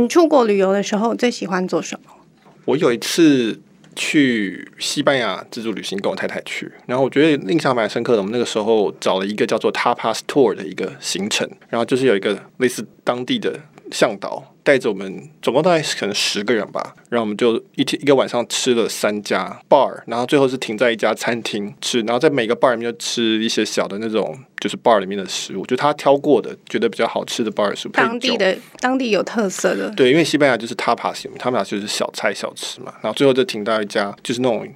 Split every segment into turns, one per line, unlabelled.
你出国旅游的时候最喜欢做什么？
我有一次去西班牙自助旅行，跟我太太去，然后我觉得印象蛮深刻的。我们那个时候找了一个叫做 Tapas Tour 的一个行程，然后就是有一个类似当地的向导。带着我们，总共大概可能十个人吧，然后我们就一天一个晚上吃了三家 bar，然后最后是停在一家餐厅吃，然后在每个 bar 里面就吃一些小的那种，就是 bar 里面的食物，就他挑过的，觉得比较好吃的 bar 食物。
当地的当地有特色的。
对，因为西班牙就是 tapas，tapas 就是小菜小吃嘛，然后最后就停到一家就是那种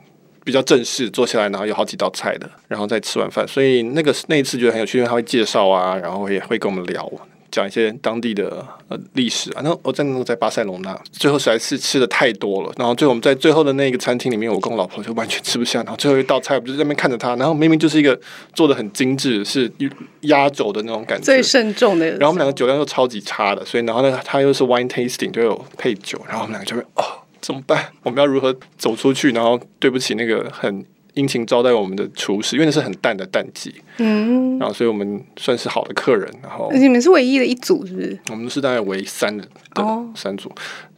比较正式，坐下来然后有好几道菜的，然后再吃完饭，所以那个那一次觉得很有趣，因为他会介绍啊，然后也会跟我们聊。讲一些当地的呃历史啊，那我在那个在巴塞隆那，最后实在是吃的太多了，然后最后我们在最后的那个餐厅里面，我跟我老婆就完全吃不下，然后最后一道菜，我们就在那边看着他，然后明明就是一个做的很精致，是压轴的那种感觉，
最慎重的。然
后我们两个酒量又超级差的，所以然后呢，他又是 wine tasting，就有配酒，然后我们两个就会哦，怎么办？我们要如何走出去？然后对不起那个很。殷勤招待我们的厨师，因为那是很淡的淡季，嗯，然后所以我们算是好的客人。然后
你们是唯一的一组，是不是？
我们是大概唯三的，对，三组，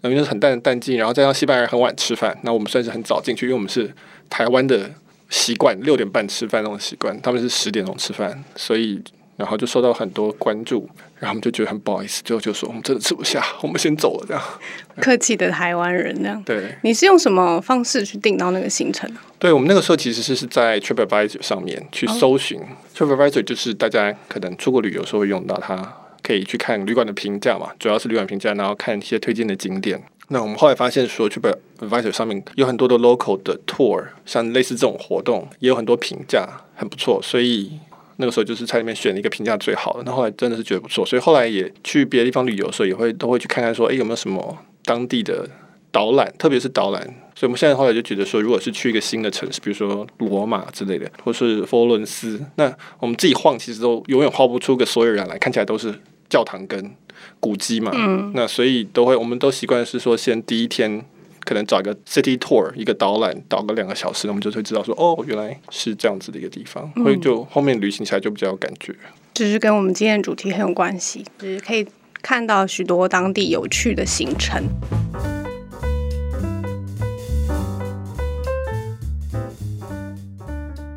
因为是很淡的淡季，然后再让西班牙人很晚吃饭，那我们算是很早进去，因为我们是台湾的习惯，六点半吃饭那种习惯，他们是十点钟吃饭，所以。然后就受到很多关注，然后我们就觉得很不好意思，最后就说我们真的吃不下，我们先走了这样。
客气的台湾人这样。
对，
你是用什么方式去订到那个行程？
对，我们那个时候其实是是在 TripAdvisor 上面去搜寻。Oh. TripAdvisor 就是大家可能出国旅游时候会用到，它可以去看旅馆的评价嘛，主要是旅馆评价，然后看一些推荐的景点。那我们后来发现说，TripAdvisor 上面有很多的 local 的 tour，像类似这种活动，也有很多评价很不错，所以。那个时候就是在里面选了一个评价最好的，那后来真的是觉得不错，所以后来也去别的地方旅游的时候，也会都会去看看说，哎，有没有什么当地的导览，特别是导览。所以我们现在后来就觉得说，如果是去一个新的城市，比如说罗马之类的，或是佛罗伦斯，那我们自己晃，其实都永远画不出个所有人来，看起来都是教堂跟古迹嘛。嗯。那所以都会，我们都习惯是说，先第一天。可能找一个 city tour，一个导览导个两个小时，我们就会知道说，哦，原来是这样子的一个地方，所以就后面旅行起来就比较有感觉。
就是跟我们今天的主题很有关系，就是可以看到许多当地有趣的行程。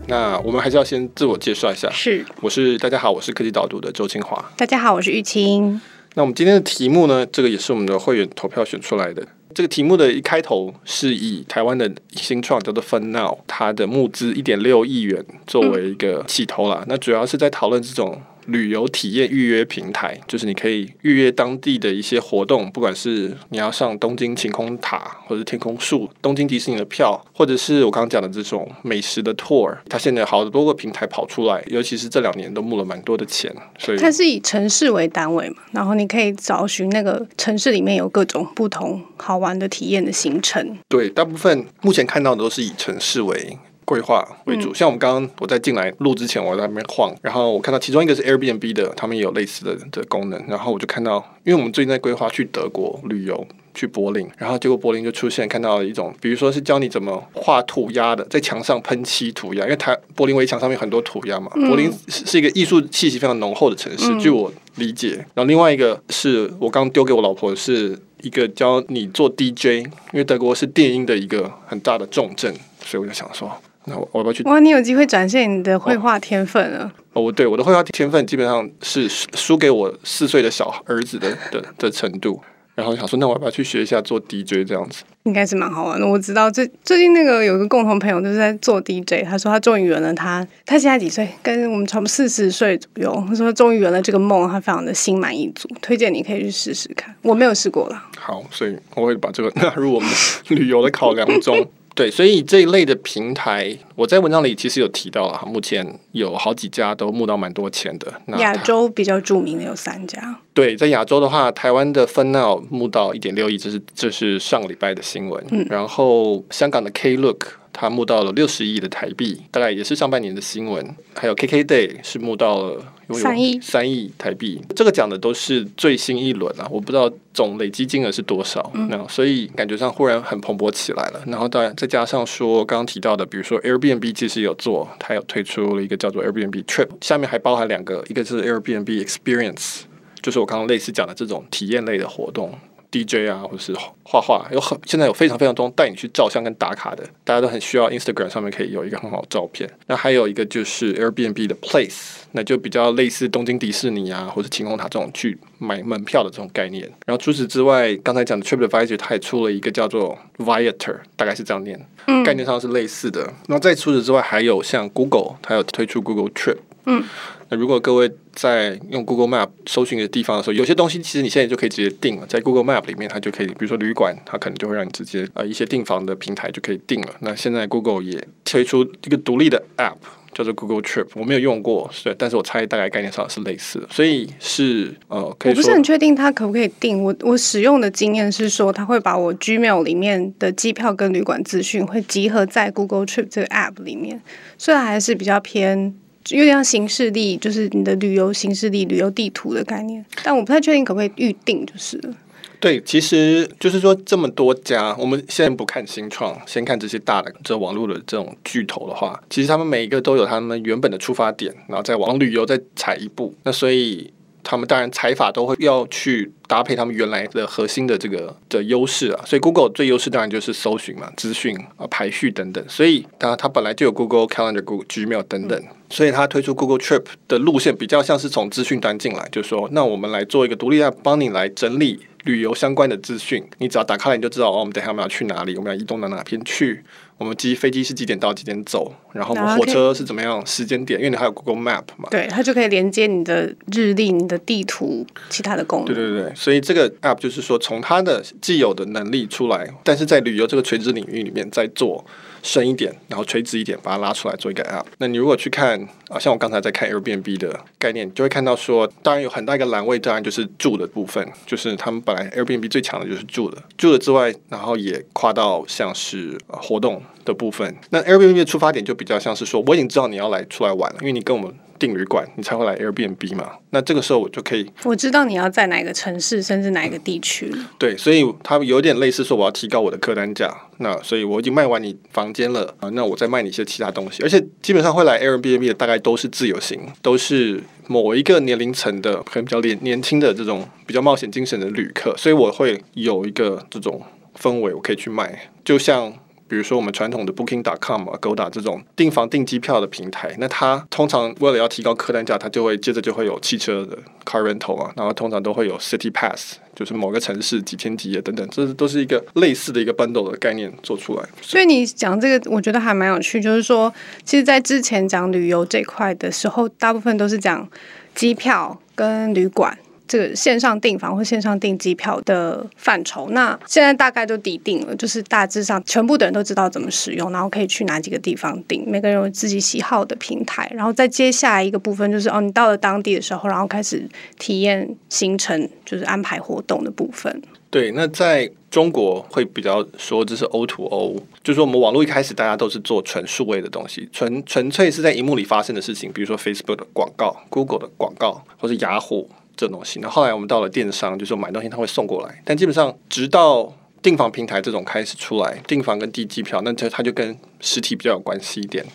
那我们还是要先自我介绍一下，
是，
我是大家好，我是科技导读的周清华。
大家好，我是玉清。
那我们今天的题目呢，这个也是我们的会员投票选出来的。这个题目的一开头是以台湾的新创叫做 FunNow，它的募资一点六亿元作为一个起头啦。那主要是在讨论这种。旅游体验预约平台，就是你可以预约当地的一些活动，不管是你要上东京晴空塔，或者天空树、东京迪士尼的票，或者是我刚刚讲的这种美食的 tour，它现在好多个平台跑出来，尤其是这两年都募了蛮多的钱，所以
它是以城市为单位嘛，然后你可以找寻那个城市里面有各种不同好玩的体验的行程。
对，大部分目前看到的都是以城市为。规划为主，像我们刚刚我在进来录之前，我在那边晃，然后我看到其中一个是 Airbnb 的，他们也有类似的的功能，然后我就看到，因为我们最近在规划去德国旅游，去柏林，然后结果柏林就出现看到了一种，比如说是教你怎么画涂鸦的，在墙上喷漆涂鸦，因为它柏林围墙上面很多涂鸦嘛，柏林是一个艺术气息非常浓厚的城市，据我理解。然后另外一个是我刚丢给我老婆，是一个教你做 DJ，因为德国是电音的一个很大的重镇，所以我就想说。那我我要不要去？
哇，你有机会展现你的绘画天分了。
哦，我对我的绘画天分基本上是输给我四岁的小儿子的的的程度。然后想说，那我要不要去学一下做 DJ 这样子？
应该是蛮好玩的。我知道最最近那个有个共同朋友就是在做 DJ，他说他终于圆了他他现在几岁？跟我们差不多四十岁左右。他说他终于圆了这个梦，他非常的心满意足。推荐你可以去试试看。我没有试过了。
好，所以我会把这个纳入我们旅游的考量中。对，所以这一类的平台，我在文章里其实有提到了，目前有好几家都募到蛮多钱的。
亚洲比较著名的有三家。
对，在亚洲的话，台湾的 FunNow 募到一点六亿，这是这是上礼拜的新闻。嗯，然后香港的 Klook。他募到了六十亿的台币，大概也是上半年的新闻。还有 KKday 是募到了
三亿
三亿台币，这个讲的都是最新一轮啊，我不知道总累积金额是多少。那、嗯、所以感觉上忽然很蓬勃起来了。然后当然再加上说刚刚提到的，比如说 Airbnb 其实有做，它有推出了一个叫做 Airbnb Trip，下面还包含两个，一个是 Airbnb Experience，就是我刚刚类似讲的这种体验类的活动。DJ 啊，或者是画画，有很现在有非常非常多带你去照相跟打卡的，大家都很需要 Instagram 上面可以有一个很好的照片。那还有一个就是 Airbnb 的 Place，那就比较类似东京迪士尼啊，或者晴空塔这种去买门票的这种概念。然后除此之外，刚才讲的 TripAdvisor 它也出了一个叫做 Viator，大概是这样念，概念上是类似的。那再除此之外，还有像 Google，它有推出 Google Trip。
嗯，
那如果各位在用 Google Map 搜寻的地方的时候，有些东西其实你现在就可以直接订了，在 Google Map 里面，它就可以，比如说旅馆，它可能就会让你直接呃一些订房的平台就可以订了。那现在 Google 也推出一个独立的 App，叫做 Google Trip，我没有用过，对，但是我猜大概概念上是类似的，所以是呃，
我不是很确定它可不可以订。我我使用的经验是说，它会把我 Gmail 里面的机票跟旅馆资讯会集合在 Google Trip 这个 App 里面，虽然还是比较偏。有点像行事历，就是你的旅游行事历、旅游地图的概念，但我不太确定可不可以预定，就是了。
对，其实就是说这么多家，我们先不看新创，先看这些大的这网络的这种巨头的话，其实他们每一个都有他们原本的出发点，然后再往旅游再踩一步。那所以。他们当然采法都会要去搭配他们原来的核心的这个的优势啊，所以 Google 最优势当然就是搜寻嘛、资讯啊、排序等等。所以当然它本来就有 Google Calendar、Google Gmail 等等，所以它推出 Google Trip 的路线比较像是从资讯端进来，就是说，那我们来做一个独立 App，帮你来整理旅游相关的资讯。你只要打开来，你就知道哦，我们等下我们要去哪里，我们要移动到哪边去。我们机飞机是几点到几点走，然后我们火车是怎么样时间点？因为你还有 Google Map 嘛，
对，它就可以连接你的日历、你的地图、其他的功能。
对对对，所以这个 App 就是说从它的既有的能力出来，但是在旅游这个垂直领域里面在做。深一点，然后垂直一点，把它拉出来做一个 app。那你如果去看啊，像我刚才在看 Airbnb 的概念，就会看到说，当然有很大一个栏位，当然就是住的部分，就是他们本来 Airbnb 最强的就是住的，住的之外，然后也跨到像是活动的部分。那 Airbnb 的出发点就比较像是说，我已经知道你要来出来玩了，因为你跟我们。订旅馆，你才会来 Airbnb 嘛？那这个时候我就可以，
我知道你要在哪个城市，甚至哪一个地区。
对，所以它有点类似说，我要提高我的客单价。那所以我已经卖完你房间了啊，那我再卖你一些其他东西。而且基本上会来 Airbnb 的大概都是自由行，都是某一个年龄层的，可能比较年年轻的这种比较冒险精神的旅客。所以我会有一个这种氛围，我可以去卖，就像。比如说我们传统的 Booking.com 啊、Agoda 这种订房订机票的平台，那它通常为了要提高客单价，它就会接着就会有汽车的 Car Rental 啊，然后通常都会有 City Pass，就是某个城市几天几夜等等，这都是一个类似的一个 bundle 的概念做出来。
所以你讲这个，我觉得还蛮有趣，就是说，其实，在之前讲旅游这块的时候，大部分都是讲机票跟旅馆。这个线上订房或线上订机票的范畴，那现在大概都底定了，就是大致上全部的人都知道怎么使用，然后可以去哪几个地方订，每个人有自己喜好的平台，然后再接下来一个部分就是哦，你到了当地的时候，然后开始体验行程，就是安排活动的部分。
对，那在中国会比较说这是 O to O，就是说我们网络一开始大家都是做纯数位的东西，纯纯粹是在荧幕里发生的事情，比如说 Facebook 的广告、Google 的广告，或是雅虎。这东西，那后来我们到了电商，就是买东西他会送过来，但基本上直到订房平台这种开始出来，订房跟订机票，那它它就跟实体比较有关系一点，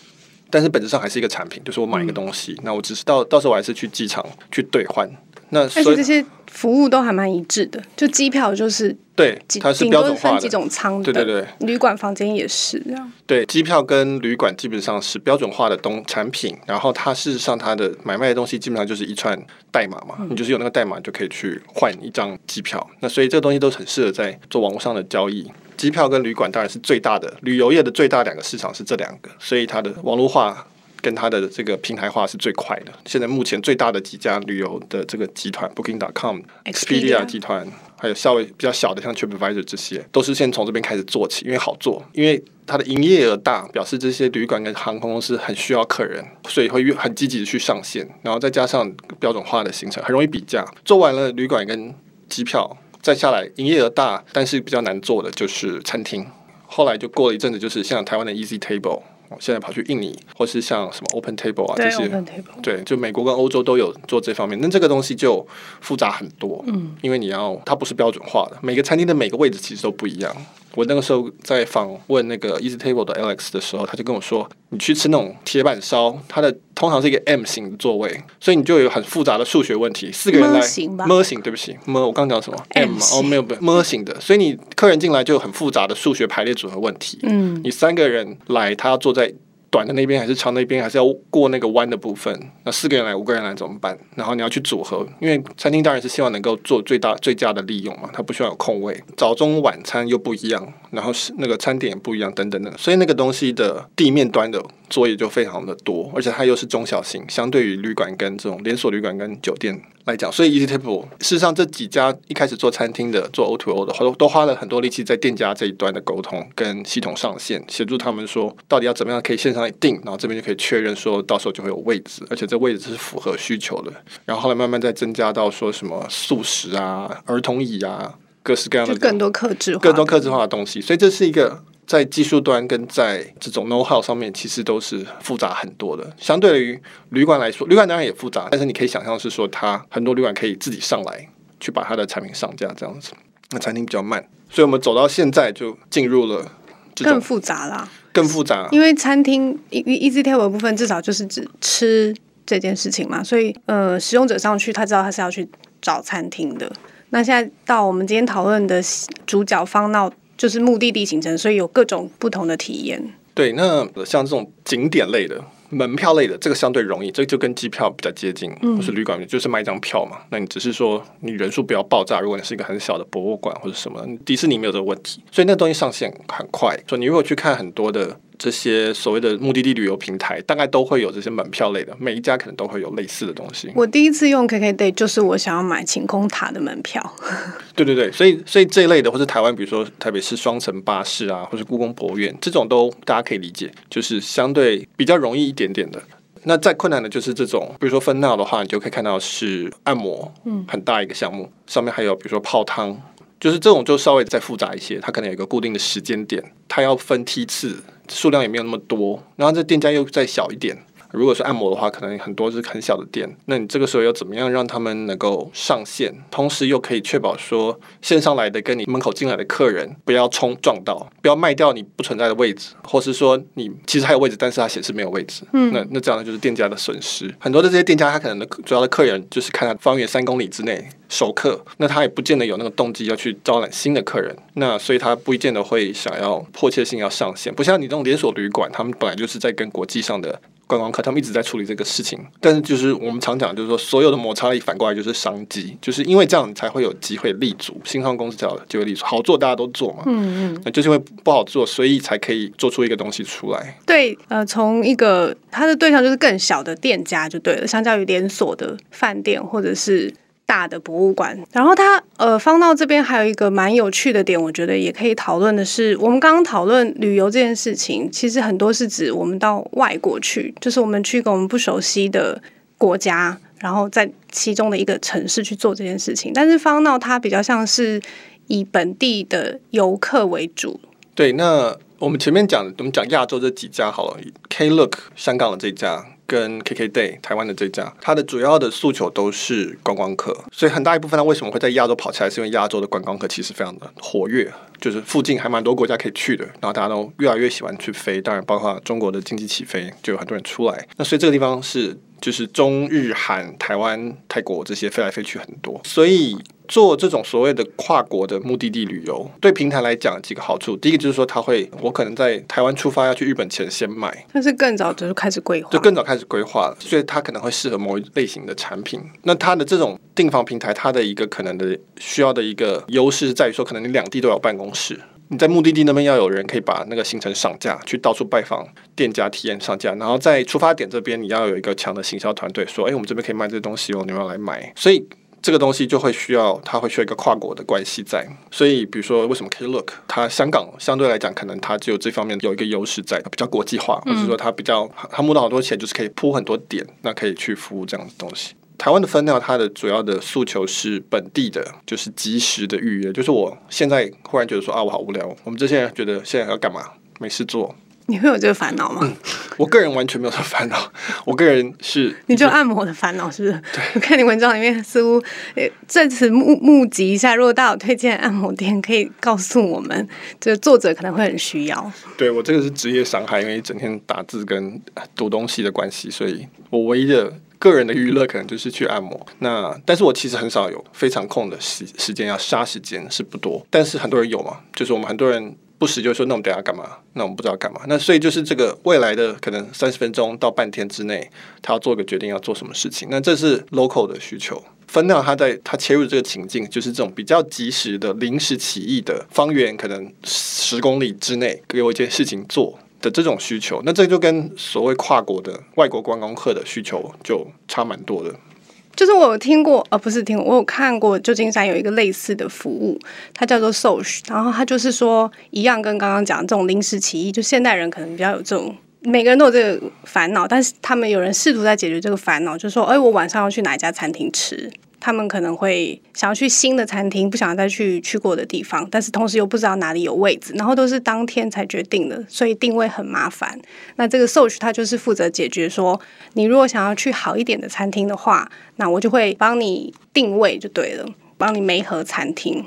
但是本质上还是一个产品，就是我买一个东西，那我只是到到时候我还是去机场去兑换，那所以这些。
服务都还蛮一致的，就机票就是
对，它是标准化的
几种舱，
对对对，
旅馆房间也是这样。
对，机票跟旅馆基本上是标准化的东产品，然后它事实上它的买卖的东西基本上就是一串代码嘛，嗯、你就是有那个代码就可以去换一张机票。那所以这个东西都很适合在做网络上的交易。机票跟旅馆当然是最大的旅游业的最大两个市场是这两个，所以它的网络化。跟它的这个平台化是最快的。现在目前最大的几家旅游的这个集团，Booking.com、Expedia 集团，还有稍微比较小的像 TripAdvisor 这些，都是先从这边开始做起，因为好做，因为它的营业额大，表示这些旅馆跟航空公司很需要客人，所以会越很积极的去上线，然后再加上标准化的行程，很容易比价。做完了旅馆跟机票，再下来营业额大，但是比较难做的就是餐厅。后来就过了一阵子，就是像台湾的 Easy Table。现在跑去印尼，或是像什么 Open Table 啊这些，对，就美国跟欧洲都有做这方面。那这个东西就复杂很多，嗯，因为你要它不是标准化的，每个餐厅的每个位置其实都不一样，我那个时候在访问那个 Easy Table 的 Alex 的时候，他就跟我说，你去吃那种铁板烧，它的通常是一个 M 型的座位，所以你就有很复杂的数学问题。四个人来 M 型，对不起，M 我刚讲什么 M 哦，没有没有 M 型的，所以你客人进来就有很复杂的数学排列组合问题。嗯，你三个人来，他要坐在。短的那边还是长那边，还是要过那个弯的部分？那四个人来，五个人来怎么办？然后你要去组合，因为餐厅当然是希望能够做最大最佳的利用嘛，它不需要有空位。早中晚餐又不一样，然后是那个餐点也不一样，等等等。所以那个东西的地面端的作业就非常的多，而且它又是中小型，相对于旅馆跟这种连锁旅馆跟酒店来讲，所以 Easy Table 事实上这几家一开始做餐厅的做 O to O 的，都都花了很多力气在店家这一端的沟通跟系统上线，协助他们说到底要怎么样可以线上来订，然后这边就可以确认说到时候就会有位置，而且这位置是符合需求的。然后后来慢慢再增加到说什么素食啊、儿童椅啊，各式各样的
更多克制化、
更多克制化的东西，所以这是一个。在技术端跟在这种 know how 上面，其实都是复杂很多的。相对于旅馆来说，旅馆当然也复杂，但是你可以想象是说，它很多旅馆可以自己上来去把它的产品上架这样子。那餐厅比较慢，所以我们走到现在就进入了
更复杂啦，
更复杂。
因为餐厅 Easy Table 的部分至少就是指吃这件事情嘛，所以呃，使用者上去他知道他是要去找餐厅的。那现在到我们今天讨论的主角方闹。就是目的地行程，所以有各种不同的体验。
对，那像这种景点类的、门票类的，这个相对容易，这个就跟机票比较接近，或是旅馆，就是卖一张票嘛。那你只是说你人数不要爆炸，如果你是一个很小的博物馆或者什么，迪士尼没有这个问题，所以那东西上线很快。所以你如果去看很多的。这些所谓的目的地旅游平台，大概都会有这些门票类的，每一家可能都会有类似的东西。
我第一次用 KKday 就是我想要买晴空塔的门票。
对对对，所以所以这一类的，或是台湾，比如说台北市双层巴士啊，或是故宫博物院这种，都大家可以理解，就是相对比较容易一点点的。那再困难的就是这种，比如说 FunNow 的话，你就可以看到是按摩，嗯，很大一个项目，上面还有比如说泡汤，就是这种就稍微再复杂一些，它可能有一个固定的时间点，它要分梯次。数量也没有那么多，然后这店家又再小一点。如果是按摩的话，可能很多是很小的店。那你这个时候要怎么样让他们能够上线，同时又可以确保说线上来的跟你门口进来的客人不要冲撞到，不要卖掉你不存在的位置，或是说你其实还有位置，但是它显示没有位置。嗯，那那这样的就是店家的损失。很多的这些店家，他可能的主要的客人就是看他方圆三公里之内熟客，那他也不见得有那个动机要去招揽新的客人。那所以他不一定的会想要迫切性要上线，不像你这种连锁旅馆，他们本来就是在跟国际上的。观光客他们一直在处理这个事情，但是就是我们常讲，就是说所有的摩擦力反过来就是商机，就是因为这样才会有机会立足。新创公司叫机会立足，好做大家都做嘛，嗯嗯，那就是因为不好做，所以才可以做出一个东西出来。
对，呃，从一个它的对象就是更小的店家就对了，相较于连锁的饭店或者是。大的博物馆，然后它呃，方闹这边还有一个蛮有趣的点，我觉得也可以讨论的是，我们刚刚讨论旅游这件事情，其实很多是指我们到外国去，就是我们去一个我们不熟悉的国家，然后在其中的一个城市去做这件事情。但是方闹它比较像是以本地的游客为主。
对，那我们前面讲，我们讲亚洲这几家好了，Klook 香港的这家。跟 KKday 台湾的这家，它的主要的诉求都是观光客，所以很大一部分它为什么会在亚洲跑起来，是因为亚洲的观光客其实非常的活跃，就是附近还蛮多国家可以去的，然后大家都越来越喜欢去飞，当然包括中国的经济起飞，就有很多人出来，那所以这个地方是就是中日韩台湾泰国这些飞来飞去很多，所以。做这种所谓的跨国的目的地旅游，对平台来讲几个好处。第一个就是说，他会我可能在台湾出发要去日本前先买，
但是更早就开始规划，
就更早开始规划了，所以它可能会适合某一类型的产品。那它的这种订房平台，它的一个可能的需要的一个优势在于说，可能你两地都有办公室，你在目的地那边要有人可以把那个行程上架，去到处拜访店家体验上架，然后在出发点这边你要有一个强的行销团队，说，哎，我们这边可以卖这个东西哦，你们要来买，所以。这个东西就会需要，它会需要一个跨国的关系在，所以比如说为什么 Klook 它香港相对来讲，可能它就有这方面有一个优势在，比较国际化，或者说它比较它募到好多钱，就是可以铺很多点，那可以去服务这样的东西。台湾的 FunNow 它的主要的诉求是本地的，就是及时的预约，就是我现在忽然觉得说啊，我好无聊，我们这些人觉得现在要干嘛？没事做。
你会有这个烦恼吗？
嗯，我个人完全没有这个烦恼。我个人是，
你就按摩的烦恼是不是？
对，
我看你文章里面似乎，呃，在此募募集一下，如果大家有推荐按摩店，可以告诉我们，这个作者可能会很需要。
对，我这个是职业伤害，因为整天打字跟读东西的关系，所以我唯一的个人的娱乐可能就是去按摩。那但是我其实很少有非常空的时时间要杀时间是不多，但是很多人有嘛，就是我们很多人。不时就说，那我们等下干嘛？那我们不知道干嘛。那所以就是这个未来的可能三十分钟到半天之内，他要做个决定，要做什么事情。那这是 local 的需求。分量他在他切入这个情境，就是这种比较及时的临时起意的方圆可能十公里之内给我一件事情做的这种需求。那这就跟所谓跨国的外国观光客的需求就差蛮多的。
就是我有听过，呃，不是听过，我有看过旧金山有一个类似的服务，它叫做 Soch，然后它就是说一样，跟刚刚讲这种临时起意，就现代人可能比较有这种，每个人都有这个烦恼，但是他们有人试图在解决这个烦恼，就说，哎，我晚上要去哪一家餐厅吃。他们可能会想要去新的餐厅，不想再去去过的地方，但是同时又不知道哪里有位置，然后都是当天才决定的，所以定位很麻烦。那这个 Soch 它就是负责解决说，你如果想要去好一点的餐厅的话，那我就会帮你定位就对了，帮你媒合餐厅。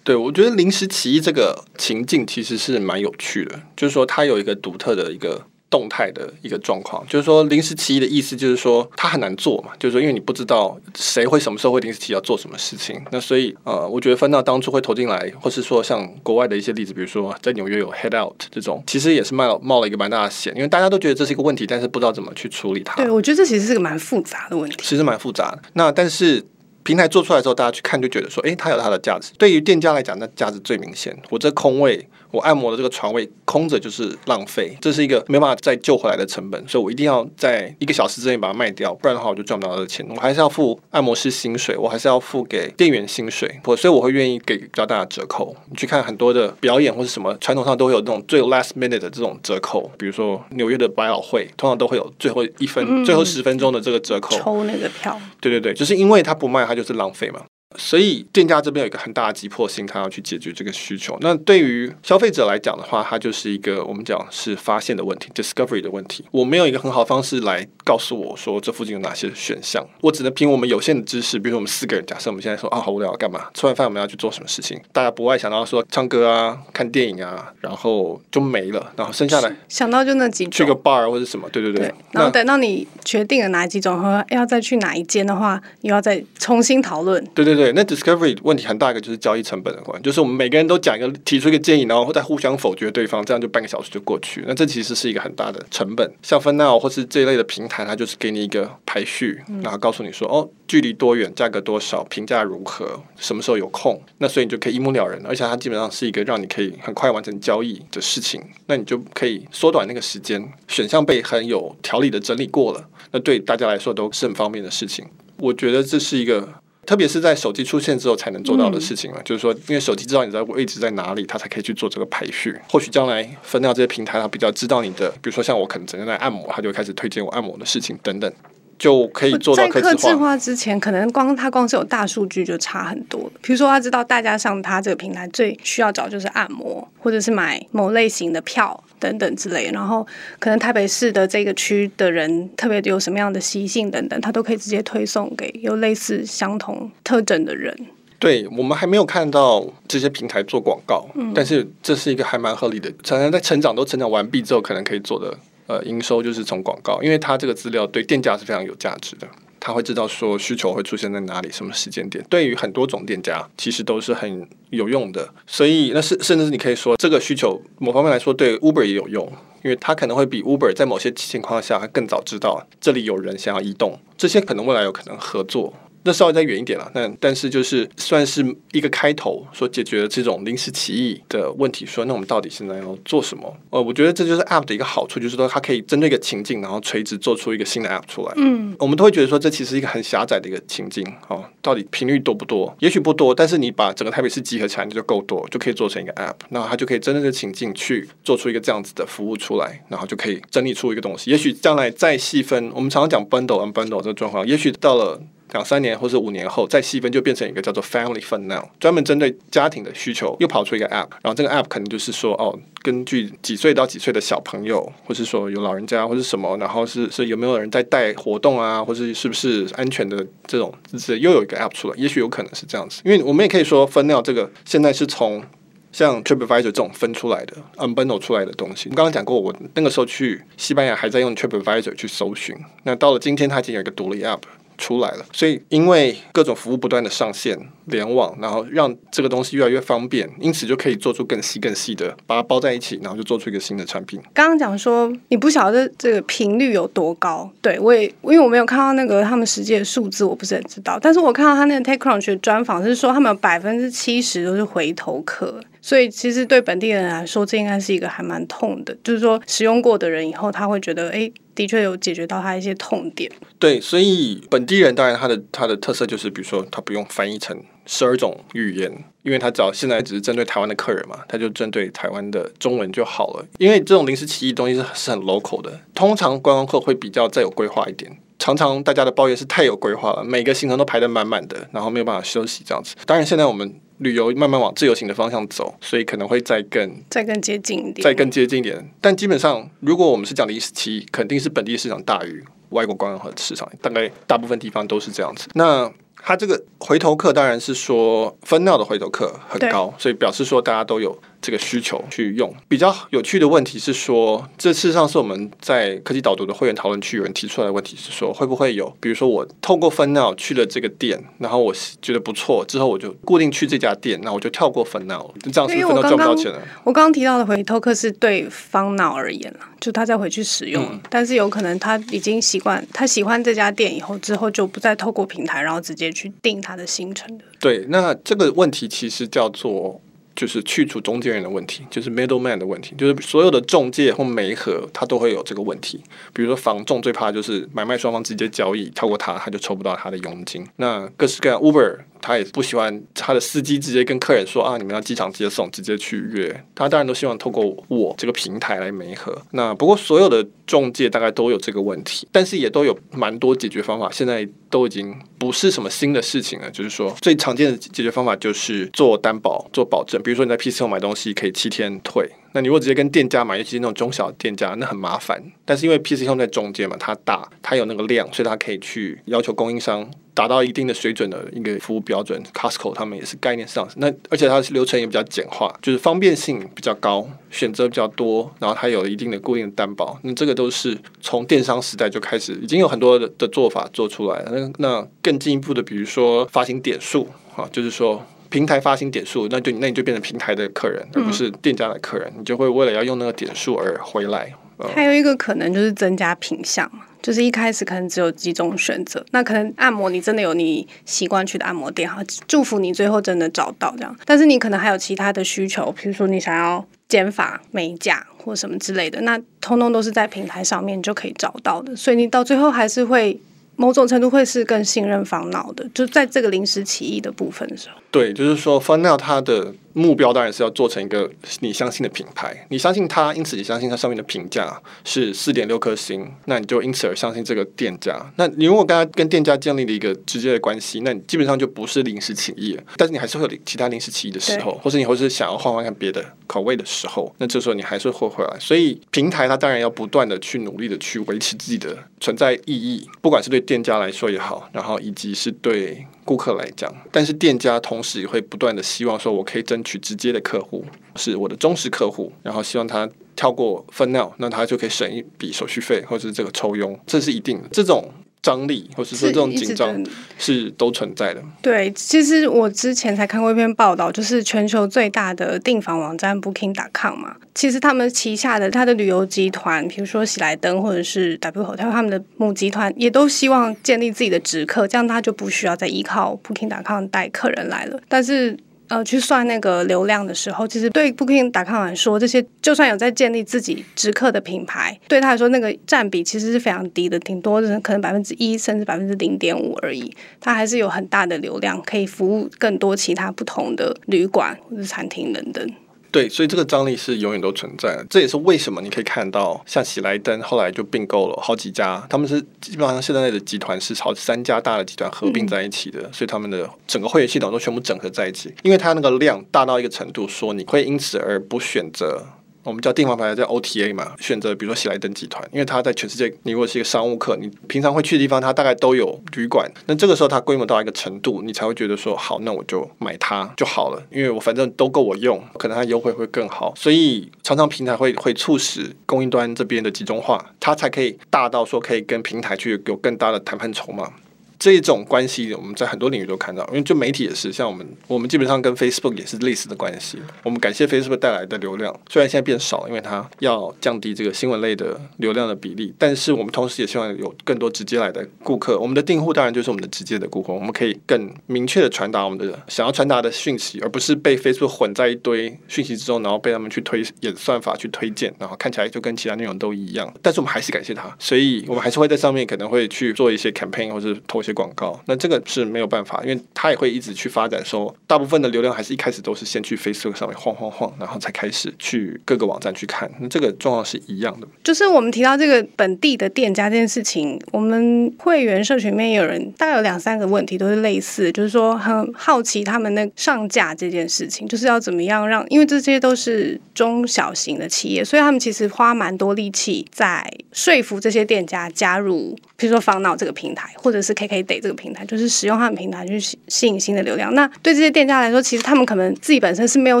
对，我觉得临时起意这个情境其实是蛮有趣的，就是说它有一个独特的一个。动态的一个状况，就是说临时起意的意思，就是说它很难做嘛，就是说因为你不知道谁会什么时候会临时起意要做什么事情，那所以呃，我觉得分到当初会投进来，或是说像国外的一些例子，比如说在纽约有 Head Out 这种，其实也是冒了冒了一个蛮大的险，因为大家都觉得这是一个问题，但是不知道怎么去处理它。
对，我觉得这其实是个蛮复杂的问题，
其实蛮复杂的。那但是平台做出来之后，大家去看就觉得说，诶，它有它的价值。对于店家来讲，那价值最明显。我这空位。我按摩的这个床位空着就是浪费，这是一个没办法再救回来的成本，所以我一定要在一个小时之内把它卖掉，不然的话我就赚不到这个钱。我还是要付按摩师薪水，我还是要付给店员薪水，我所以我会愿意给比较大的折扣。你去看很多的表演或是什么，传统上都会有那种最 last minute 的这种折扣，比如说纽约的百老汇，通常都会有最后一分、嗯、最后十分钟的这个折扣，
抽那个票。
对对对，就是因为他不卖，它就是浪费嘛。所以店家这边有一个很大的急迫性，他要去解决这个需求。那对于消费者来讲的话，它就是一个我们讲是发现的问题，discovery 的问题。我没有一个很好的方式来告诉我说这附近有哪些选项，我只能凭我们有限的知识，比如说我们四个人，假设我们现在说啊好无聊，干嘛？吃完饭我们要去做什么事情？大家不会想到说唱歌啊、看电影啊，然后就没了，然后剩下来
想到就那几种，
去个 bar 或者什么，对对对。
对，然后等到你决定了哪几种和要再去哪一间的话，又要再重新讨论。
对对。对，那 discovery 问题很大一个就是交易成本的关系，就是我们每个人都讲一个提出一个建议，然后再互相否决对方，这样就半个小时就过去。那这其实是一个很大的成本。像 FunNow 或是这一类的平台，它就是给你一个排序，然后告诉你说，哦，距离多远，价格多少，评价如何，什么时候有空，那所以你就可以一目了然。而且它基本上是一个让你可以很快完成交易的事情，那你就可以缩短那个时间，选项被很有条理的整理过了，那对大家来说都是很方便的事情。我觉得这是一个。特别是在手机出现之后才能做到的事情了，嗯、就是说，因为手机知道你的位置在哪里，它才可以去做这个排序。或许将来分到这些平台，它比较知道你的，比如说像我可能整天在按摩，它就会开始推荐我按摩的事情等等。就可以做到客制
化之前，可能光它光是有大数据就差很多。比如说，他知道大家上他这个平台最需要找就是按摩，或者是买某类型的票等等之类。然后，可能台北市的这个区的人特别有什么样的习性等等，他都可以直接推送给有类似相同特征的人。
对，我们还没有看到这些平台做广告，嗯，但是这是一个还蛮合理的。常常在成长都成长完毕之后，可能可以做的。呃，营收就是从广告，因为它这个资料对店家是非常有价值的，他会知道说需求会出现在哪里，什么时间点，对于很多种店家其实都是很有用的。所以，那是甚至是你可以说，这个需求某方面来说对 Uber 也有用，因为他可能会比 Uber 在某些情况下更早知道这里有人想要移动，这些可能未来有可能合作。那稍微再远一点了，但但是就是算是一个开头，说解决了这种临时起意的问题。说那我们到底现在要做什么？呃，我觉得这就是 App 的一个好处，就是说它可以针对一个情境，然后垂直做出一个新的 App 出来。嗯，我们都会觉得说这其实是一个很狭窄的一个情境。哦，到底频率多不多？也许不多，但是你把整个台北市集合起来，你就够多，就可以做成一个 App。那它就可以针对这个情境去做出一个这样子的服务出来，然后就可以整理出一个东西。也许将来再细分，我们常常讲 bundle and bundle 这个状况，也许到了。两三年或者五年后再细分，就变成一个叫做 Family Fun Now，专门针对家庭的需求，又跑出一个 App。然后这个 App 可能就是说，哦，根据几岁到几岁的小朋友，或是说有老人家，或是什么，然后是是有没有人在带活动啊，或是是不是安全的这种，就是又有一个 App 出来，也许有可能是这样子。因为我们也可以说 Fun Now 这个现在是从。像 TripAdvisor 这种分出来的、unbundle 出来的东西，我刚刚讲过，我那个时候去西班牙还在用 TripAdvisor 去搜寻，那到了今天，它已经有一个独立 App。出来了，所以因为各种服务不断的上线联网，然后让这个东西越来越方便，因此就可以做出更细更细的，把它包在一起，然后就做出一个新的产品。
刚刚讲说你不晓得这个频率有多高，对我也因为我没有看到那个他们实际的数字，我不是很知道。但是我看到他那个 TechCrunch 的专访是说，他们有百分之七十都是回头客，所以其实对本地人来说，这应该是一个还蛮痛的，就是说使用过的人以后他会觉得，哎。的确有解决到他一些痛点。
对，所以本地人当然他的他的特色就是，比如说他不用翻译成十二种语言，因为他只要现在只是针对台湾的客人嘛，他就针对台湾的中文就好了。因为这种临时起意东西是是很 local 的，通常观光客会比较再有规划一点。常常大家的抱怨是太有规划了，每个行程都排得满满的，然后没有办法休息这样子。当然现在我们。旅游慢慢往自由行的方向走，所以可能会再更
再更接近一点，
再更接近一点。但基本上，如果我们是讲临时起意，肯定是本地市场大于外国观光和市场，大概大部分地方都是这样子。那它这个回头客当然是说 Fun Now 的回头客很高，所以表示说大家都有。这个需求去用。比较有趣的问题是说，这事实上是我们在科技导读的会员讨论区有人提出来的问题是说，会不会有，比如说我透过 Fun Now 去了这个店，然后我觉得不错，之后我就固定去这家店，那我就跳过 Fun Now，这样是不是 Fun Now 赚不到钱了？
我刚刚提到的回头客是对 Fun Now 而言了，就他再回去使用，嗯，但是有可能他已经习惯，他喜欢这家店以后，之后就不再透过平台，然后直接去定他的行程的。
对，那这个问题其实叫做。就是去除中间人的问题，就是 middleman 的问题，就是所有的中介或媒合，它都会有这个问题。比如说房仲最怕就是买卖双方直接交易，超过他他就抽不到他的佣金。那各式各样 Uber。他也不喜欢他的司机直接跟客人说啊，你们要机场接送，直接去约。他当然都希望透过我这个平台来媒合。那不过所有的中介大概都有这个问题，但是也都有蛮多解决方法。现在都已经不是什么新的事情了。就是说最常见的解决方法就是做担保、做保证。比如说你在 PC 后买东西可以七天退。那你如果直接跟店家买，尤其是那种中小店家，那很麻烦。但是因为 PC Home 在中间嘛，它大，它有那个量，所以它可以去要求供应商达到一定的水准的一个服务标准。Costco 他们也是概念上，那而且它流程也比较简化，就是方便性比较高，选择比较多，然后它有一定的固定的担保。那这个都是从电商时代就开始，已经有很多的做法做出来了。那那更进一步的，比如说发行点数啊，就是说。平台发行点数，那就那你就变成平台的客人，而不是店家的客人，嗯。你就会为了要用那个点数而回来。
还有一个可能就是增加品项，就是一开始可能只有几种选择。那可能按摩你真的有你习惯去的按摩店，哈，祝福你最后真的找到这样。但是你可能还有其他的需求，比如说你想要剪发、美甲或什么之类的，那通通都是在平台上面就可以找到的。所以你到最后还是会。某种程度会是更信任 Fun Now 的，就在这个临时起意的部分的时候。
对，就是说 Fun Now 它的。目标当然是要做成一个你相信的品牌，你相信它，因此你相信它上面的评价是四点六颗星，那你就因此而相信这个店家。那你如果跟他跟店家建立了一个直接的关系，那你基本上就不是临时起意了。但是你还是会有其他临时起意的时候，或是你或是想要换换看别的口味的时候，那这时候你还是会回来。所以平台它当然要不断的去努力的去维持自己的存在意义，不管是对店家来说也好，然后以及是对。顾客来讲，但是店家同时也会不断的希望说，我可以争取直接的客户，是我的忠实客户，然后希望他跳过 f u n n e l 那他就可以省一笔手续费，或者是这个抽佣，这是一定的。这种。张力，或是说这种紧张是都存在的。
对，其实我之前才看过一篇报道，就是全球最大的订房网站 Booking.com 嘛。其实他们旗下的他的旅游集团，比如说喜来登或者是 W Hotel，他们的母集团也都希望建立自己的直客，这样他就不需要再依靠 Booking.com 带客人来了。但是呃，去算那个流量的时候，其实对 Booking 打康来说，这些就算有在建立自己直客的品牌，对他来说那个占比其实是非常低的，挺多的，可能百分之一甚至百分之零点五而已。他还是有很大的流量，可以服务更多其他不同的旅馆或者餐厅等等。
对，所以这个张力是永远都存在的。这也是为什么你可以看到，像喜来登后来就并购了好几家，他们是基本上现在的集团是朝三家大的集团合并在一起的，嗯、所以他们的整个会员系统都全部整合在一起，因为它那个量大到一个程度，说你会因此而不选择。我们叫订房排叫 OTA 嘛，选择比如说喜来登集团，因为它在全世界，你如果是一个商务客，你平常会去的地方，它大概都有旅馆。那这个时候它规模到一个程度，你才会觉得说好，那我就买它就好了，因为我反正都够我用，可能它优惠会更好。所以常常平台会会促使供应端这边的集中化，它才可以大到说可以跟平台去有更大的谈判筹码。这种关系，我们在很多领域都看到，因为就媒体也是，像我们，我们基本上跟 Facebook 也是类似的关系。我们感谢 Facebook 带来的流量，虽然现在变少，因为它要降低这个新闻类的流量的比例，但是我们同时也希望有更多直接来的顾客。我们的订户当然就是我们的直接的顾客，我们可以更明确的传达我们的想要传达的讯息，而不是被 Facebook 混在一堆讯息之中，然后被他们去推演算法去推荐，然后看起来就跟其他内容都一样。但是我们还是感谢他，所以我们还是会在上面可能会去做一些 campaign 或者投。广告，那这个是没有办法，因为他也会一直去发展。说大部分的流量还是一开始都是先去 Facebook 上面晃晃晃，然后才开始去各个网站去看。那这个状况是一样的。
就是我们提到这个本地的店家这件事情，我们会员社群里面有人大概有两三个问题都是类似，就是说很好奇他们那上架这件事情，就是要怎么样让，因为这些都是中小型的企业，所以他们其实花蛮多力气在说服这些店家加入，比如说 FunNow 这个平台，或者是 KK。得这个平台，就是使用他们平台去吸引新的流量。那对这些店家来说，其实他们可能自己本身是没有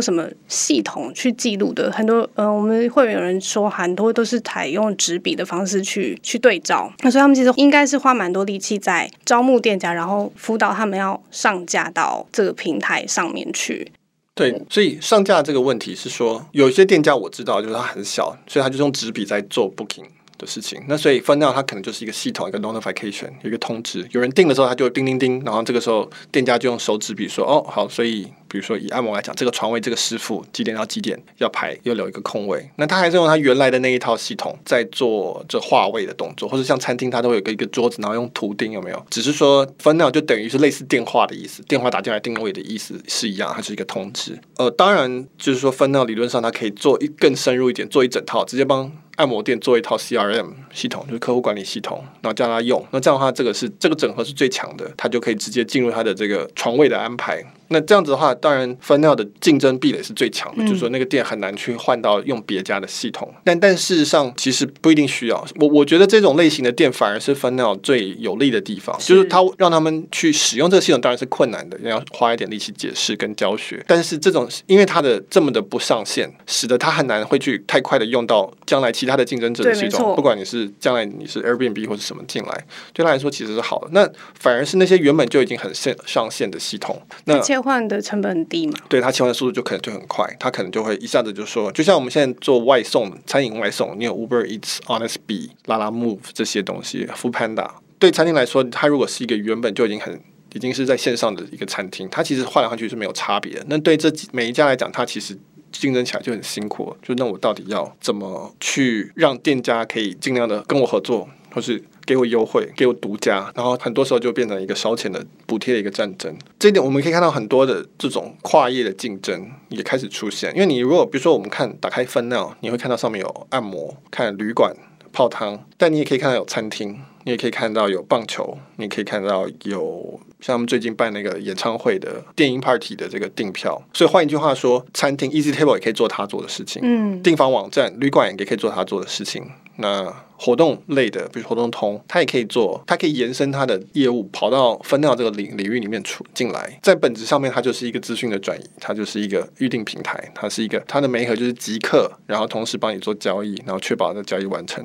什么系统去记录的。很多呃，我们会有人说，很多都是采用纸笔的方式去去对照。那所以他们其实应该是花蛮多力气在招募店家，然后辅导他们要上架到这个平台上面去。
对，所以上架这个问题是说，有一些店家我知道，就是他很小，所以他就用纸笔在做 booking。的事情，那所以 FunNow 它可能就是一个系统，一个 notification，一个通知，有人订的时候，它就会叮叮叮，然后这个时候店家就用手指笔说，哦，好，所以比如说以按摩来讲，这个床位这个师傅几点到几点要排，又留一个空位，那他还是用他原来的那一套系统在做这划位的动作，或者像餐厅，它都会有个一个桌子，然后用图钉，有没有？只是说 FunNow 就等于是类似电话的意思，电话打进来定位的意思是一样，它是一个通知。呃，当然就是说 FunNow 理论上它可以做一更深入一点，做一整套，直接帮。按摩店做一套 CRM 系统，就是客户管理系统，然后叫他用。那这样的话，这个是这个整合是最强的，他就可以直接进入他的这个床位的安排。那这样子的话，当然 FunNow 的竞争壁垒是最强的，嗯、就是说那个店很难去换到用别家的系统。但但事实上，其实不一定需要。我我觉得这种类型的店反而是 FunNow 最有利的地方，是就是他让他们去使用这个系统，当然是困难的，要花一点力气解释跟教学。但是这种因为它的这么的不上线，使得他很难会去太快的用到将来其他的竞争者的系统。不管你是将来你是 Airbnb 或者什么进来，对他来说其实是好的。那反而是那些原本就已经很线上线的系统，那。
切换的成本很低嘛？
对，它切换的速度就可能就很快，它可能就会一下子就说，就像我们现在做外送、餐饮外送，你有 Uber Eats、Honestbee、Lalamove 这些东西，Food Panda。对餐厅来说，它如果是一个原本就已经很已经是在线上的一个餐厅，它其实换来换去是没有差别的。那对这每一家来讲，它其实竞争起来就很辛苦。就那我到底要怎么去让店家可以尽量的跟我合作，或是？给我优惠，给我独家，然后很多时候就变成一个烧钱的补贴的一个战争。这一点我们可以看到很多的这种跨业的竞争也开始出现。因为你如果比如说我们看打开 FunNow，你会看到上面有按摩、看旅馆、泡汤，但你也可以看到有餐厅，你也可以看到有棒球，你也可以看到有像他们最近办那个演唱会的电音 party 的这个订票。所以换一句话说，餐厅 Easy Table 也可以做他做的事情，嗯，订房网站旅馆也可以做他做的事情。那活动类的，比如活动通，它也可以做，它可以延伸它的业务，跑到 FunNow 这个领领域里面出进来。在本质上面，它就是一个资讯的转移，它就是一个预定平台，它是一个它的媒合就是即刻，然后同时帮你做交易，然后确保这交易完成。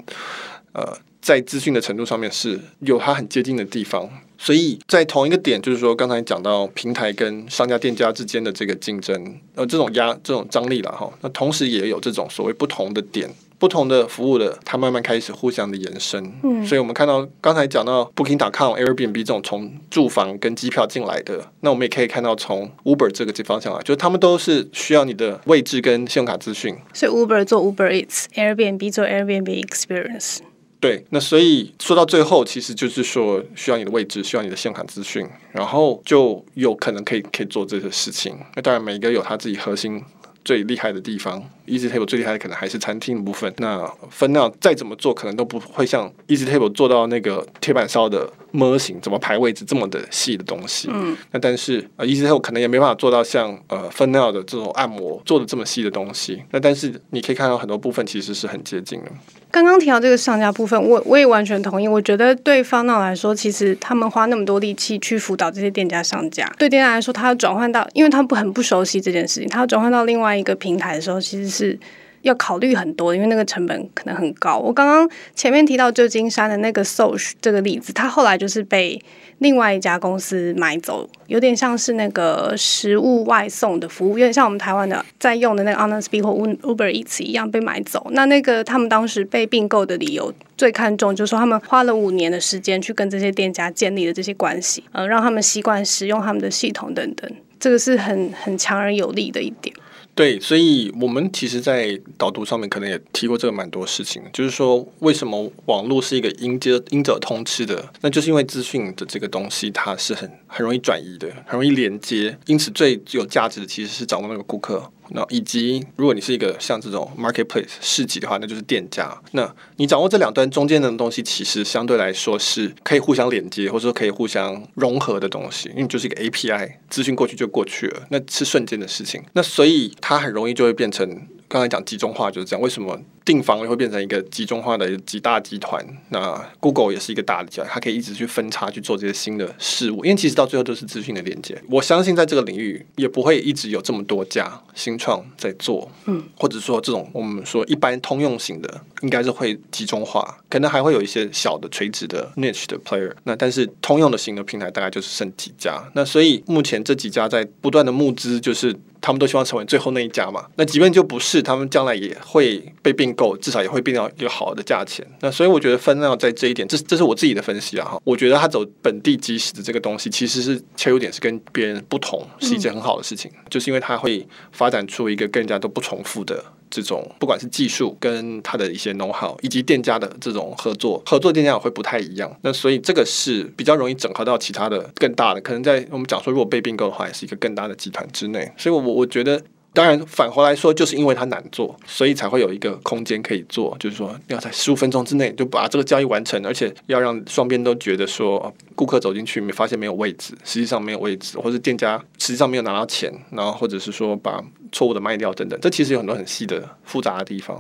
呃，在资讯的程度上面是有它很接近的地方，所以在同一个点，就是说刚才讲到平台跟商家店家之间的这个竞争，呃，这种压这种张力了哈。那同时也有这种所谓不同的点。不同的服务的，它慢慢开始互相的延伸。嗯，所以我们看到刚才讲到 Booking.com、Airbnb 这种从住房跟机票进来的，那我们也可以看到从 Uber 这个方向来，就是他们都是需要你的位置跟信用卡资讯。
所以 Uber 做 Uber Eats，Airbnb 做 Airbnb Experience。
对，那所以说到最后，其实就是说需要你的位置，需要你的信用卡资讯，然后就有可能可以可以做这些事情。那当然，每一个有他自己核心。最厉害的地方。Easy Table 最厉害的可能还是餐厅的部分。那 Funnow 再怎么做，可能都不会像 Easy Table 做到那个铁板烧的模型，怎么排位置这么的细的东西。嗯。那但是呃，Easy Table 可能也没办法做到像呃 Funnow 的这种按摩做的这么细的东西。那但是你可以看到很多部分其实是很接近的。
刚刚提到这个上架部分，我我也完全同意。我觉得对 Funnow 来说，其实他们花那么多力气去辅导这些店家上架，对店家来说，他要转换到，因为他不很不熟悉这件事情，他要转换到另外一个平台的时候，其实是。要考虑很多，因为那个成本可能很高。我刚刚前面提到旧金山的那个 Soch 这个例子，它后来就是被另外一家公司买走，有点像是那个食物外送的服务，有点像我们台湾的在用的那个 Honestbee 或 Uber Eats 一样被买走。那那个他们当时被并购的理由最看重，就是说他们花了五年的时间去跟这些店家建立了这些关系，呃，让他们习惯使用他们的系统等等，这个是很很强而有力的一点。
对，所以我们其实，在导读上面可能也提过这个蛮多事情，就是说，为什么网络是一个因接因者通吃的？那就是因为资讯的这个东西，它是很很容易转移的，很容易连接，因此最有价值的其实是掌握那个顾客。那以及，如果你是一个像这种 marketplace 市集的话，那就是店家。那你掌握这两端中间的东西，其实相对来说是可以互相连接，或者说可以互相融合的东西，因为就是一个 API，资讯过去就过去了，那是瞬间的事情。那所以它很容易就会变成。刚才讲集中化就是这样，为什么订房会变成一个集中化的几大集团？那 Google 也是一个大的集团，它可以一直去分叉去做这些新的事物，因为其实到最后都是资讯的连接。我相信在这个领域也不会一直有这么多家新创在做，嗯，或者说这种我们说一般通用型的，应该是会集中化，可能还会有一些小的垂直的 niche 的 player。那但是通用的型的平台大概就是剩几家。那所以目前这几家在不断的募资，就是。他们都希望成为最后那一家嘛？那即便就不是，他们将来也会被并购，至少也会变到一个好的价钱。那所以我觉得 Funnow 在这一点，这这是我自己的分析啊哈。我觉得他走本地即时的这个东西，其实是切入点是跟别人不同，是一件很好的事情，嗯、就是因为它会发展出一个更加都不重复的。这种不管是技术跟他的一些 know how，以及店家的这种合作，合作店家也会不太一样。那所以这个是比较容易整合到其他的更大的，可能在我们讲说，如果被并购的话，也是一个更大的集团之内。所以我，我我觉得。当然，反过来说，就是因为它难做，所以才会有一个空间可以做。就是说，要在十五分钟之内就把这个交易完成，而且要让双边都觉得说，顾客走进去没发现没有位置，实际上没有位置，或者店家实际上没有拿到钱，然后或者是说把错误的卖掉等等。这其实有很多很细的复杂的地方。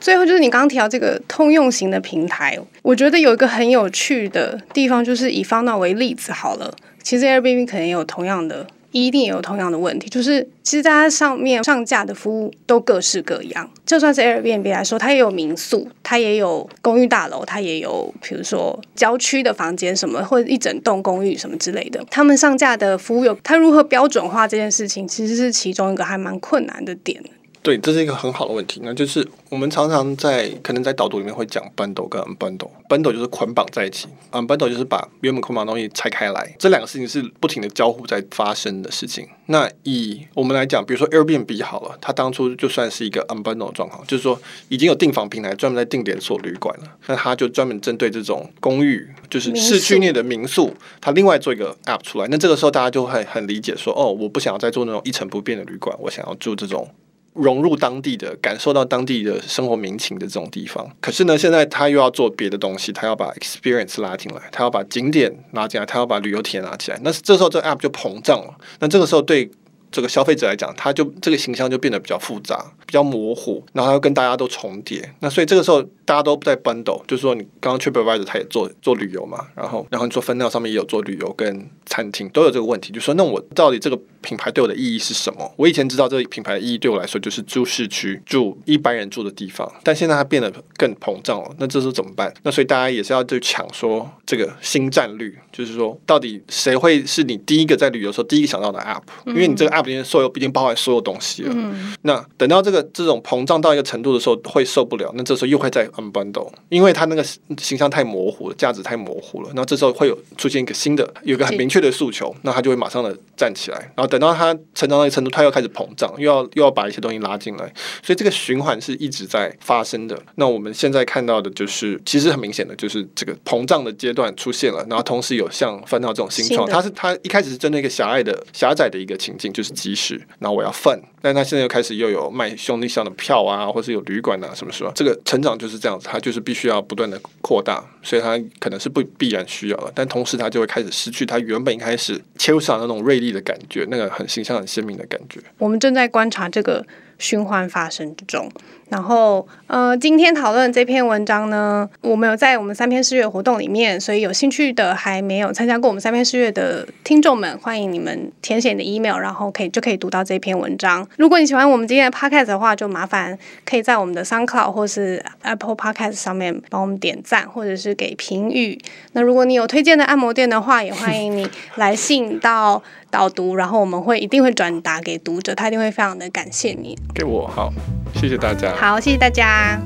最后就是你刚刚提到这个通用型的平台，我觉得有一个很有趣的地方，就是以方纳为例子好了，其实 Airbnb 可能也有同样的。一定也有同样的问题，就是其实大家上面上架的服务都各式各样。就算是 Airbnb 来说，它也有民宿，它也有公寓大楼，它也有比如说郊区的房间什么，或者一整栋公寓什么之类的。他们上架的服务有它如何标准化这件事情，其实是其中一个还蛮困难的点。
对，这是一个很好的问题。那就是我们常常在可能在导读里面会讲 bundle 跟 unbundle。bundle 就是捆绑在一起，unbundle 就是把原本捆绑的东西拆开来。这两个事情是不停的交互在发生的事情。那以我们来讲，比如说 Airbnb 好了，它当初就算是一个 unbundle 的状况，就是说已经有订房平台专门在定连锁旅馆了，那它就专门针对这种公寓，就是市区内的民宿，它另外做一个 app 出来。那这个时候大家就会很理解说，哦，我不想要再做那种一成不变的旅馆，我想要住这种。融入当地的，感受到当地的生活民情的这种地方，可是呢，现在他又要做别的东西，他要把 experience 拉进来，他要把景点拉进来，他要把旅游体验拉起来。那这时候这 app 就膨胀了。那这个时候对这个消费者来讲，他就这个形象就变得比较复杂、比较模糊，然后他又跟大家都重叠。那所以这个时候大家都在 bundle，就是说你刚刚 TripAdvisor 他也做做旅游嘛，然后然后你做 Funnow 上面也有做旅游跟餐厅，都有这个问题，就说那我到底这个。品牌对我的意义是什么？我以前知道这个品牌的意义对我来说就是住市区、住一般人住的地方，但现在它变得更膨胀了。那这时候怎么办？那所以大家也是要去抢说这个新战略，就是说到底谁会是你第一个在旅游时候第一个想到的 App？因为你这个 App 里面所有已经包含所有东西了。那等到这个这种膨胀到一个程度的时候，会受不了。那这时候又会再 unbundle，因为它那个形象太模糊了，价值太模糊了。那这时候会有出现一个新的，有一个很明确的诉求，那它就会马上的站起来，然后。等到它成长到一个程度，它又开始膨胀，又要又要把一些东西拉进来，所以这个循环是一直在发生的。那我们现在看到的就是，其实很明显的就是这个膨胀的阶段出现了，然后同时有像 Funnow 这种新创，它是它一开始是针对一个狭隘的、狭窄的一个情境，就是是机师，然后我要分。但他现在又开始又有卖兄弟象的票啊，或是有旅馆啊，什么什么，这个成长就是这样子，他就是必须要不断的扩大，所以他可能是不必然需要的，但同时他就会开始失去他原本一开始切入上那种锐利的感觉，那个很形象、很鲜明的感觉。
我们正在观察这个循环发生之中。然后，呃，今天讨论这篇文章呢，我们有在我们三篇试阅活动里面，所以有兴趣的还没有参加过我们三篇试阅的听众们，欢迎你们填写你的 email，然后可以就可以读到这篇文章。如果你喜欢我们今天的 podcast 的话，就麻烦可以在我们的 SoundCloud 或是 Apple Podcast 上面帮我们点赞，或者是给评语。那如果你有推荐的按摩店的话，也欢迎你来信到导读，然后我们会一定会转达给读者，他一定会非常的感谢你。
给我好，谢谢大家。
好，谢谢大家。